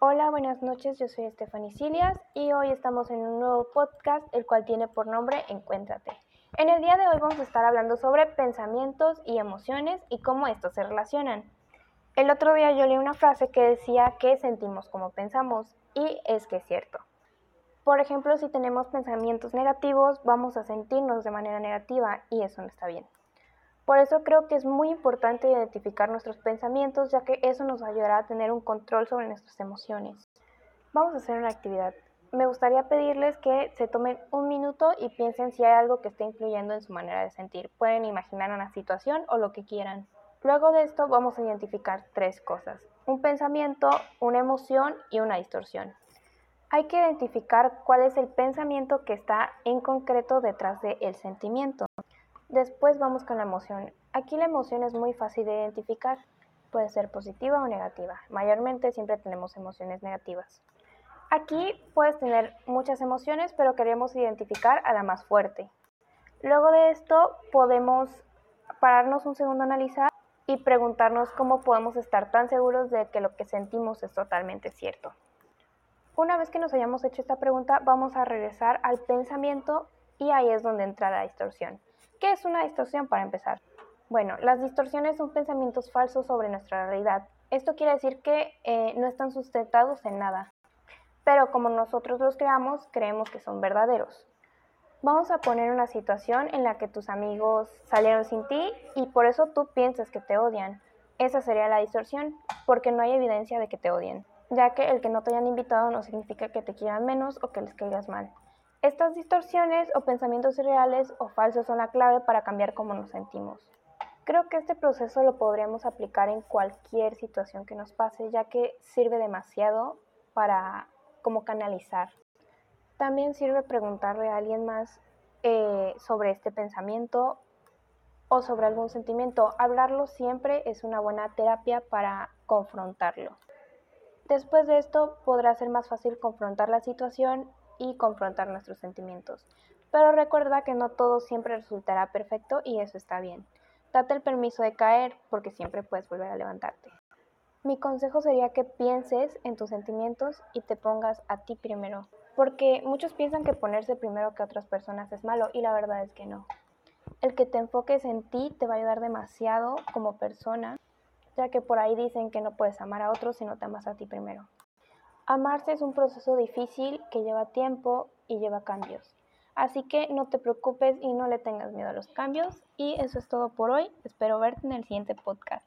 Hola, buenas noches, yo soy Stephanie Silias y hoy estamos en un nuevo podcast, el cual tiene por nombre Encuéntrate. En el día de hoy vamos a estar hablando sobre pensamientos y emociones y cómo estos se relacionan. El otro día yo leí una frase que decía que sentimos como pensamos y es que es cierto. Por ejemplo, si tenemos pensamientos negativos, vamos a sentirnos de manera negativa y eso no está bien. Por eso creo que es muy importante identificar nuestros pensamientos, ya que eso nos ayudará a tener un control sobre nuestras emociones. Vamos a hacer una actividad. Me gustaría pedirles que se tomen un minuto y piensen si hay algo que esté influyendo en su manera de sentir. Pueden imaginar una situación o lo que quieran. Luego de esto vamos a identificar tres cosas. Un pensamiento, una emoción y una distorsión. Hay que identificar cuál es el pensamiento que está en concreto detrás del sentimiento. Después vamos con la emoción. Aquí la emoción es muy fácil de identificar. Puede ser positiva o negativa. Mayormente siempre tenemos emociones negativas. Aquí puedes tener muchas emociones, pero queremos identificar a la más fuerte. Luego de esto podemos pararnos un segundo a analizar y preguntarnos cómo podemos estar tan seguros de que lo que sentimos es totalmente cierto. Una vez que nos hayamos hecho esta pregunta, vamos a regresar al pensamiento y ahí es donde entra la distorsión. ¿Qué es una distorsión para empezar? Bueno, las distorsiones son pensamientos falsos sobre nuestra realidad. Esto quiere decir que eh, no están sustentados en nada, pero como nosotros los creamos, creemos que son verdaderos. Vamos a poner una situación en la que tus amigos salieron sin ti y por eso tú piensas que te odian. Esa sería la distorsión, porque no hay evidencia de que te odien, ya que el que no te hayan invitado no significa que te quieran menos o que les caigas mal. Estas distorsiones o pensamientos irreales o falsos son la clave para cambiar cómo nos sentimos. Creo que este proceso lo podríamos aplicar en cualquier situación que nos pase, ya que sirve demasiado para como canalizar. También sirve preguntarle a alguien más eh, sobre este pensamiento o sobre algún sentimiento. Hablarlo siempre es una buena terapia para confrontarlo. Después de esto podrá ser más fácil confrontar la situación y confrontar nuestros sentimientos. Pero recuerda que no todo siempre resultará perfecto y eso está bien. Date el permiso de caer porque siempre puedes volver a levantarte. Mi consejo sería que pienses en tus sentimientos y te pongas a ti primero, porque muchos piensan que ponerse primero que otras personas es malo y la verdad es que no. El que te enfoques en ti te va a ayudar demasiado como persona, ya que por ahí dicen que no puedes amar a otros si no te amas a ti primero. Amarse es un proceso difícil que lleva tiempo y lleva cambios. Así que no te preocupes y no le tengas miedo a los cambios. Y eso es todo por hoy. Espero verte en el siguiente podcast.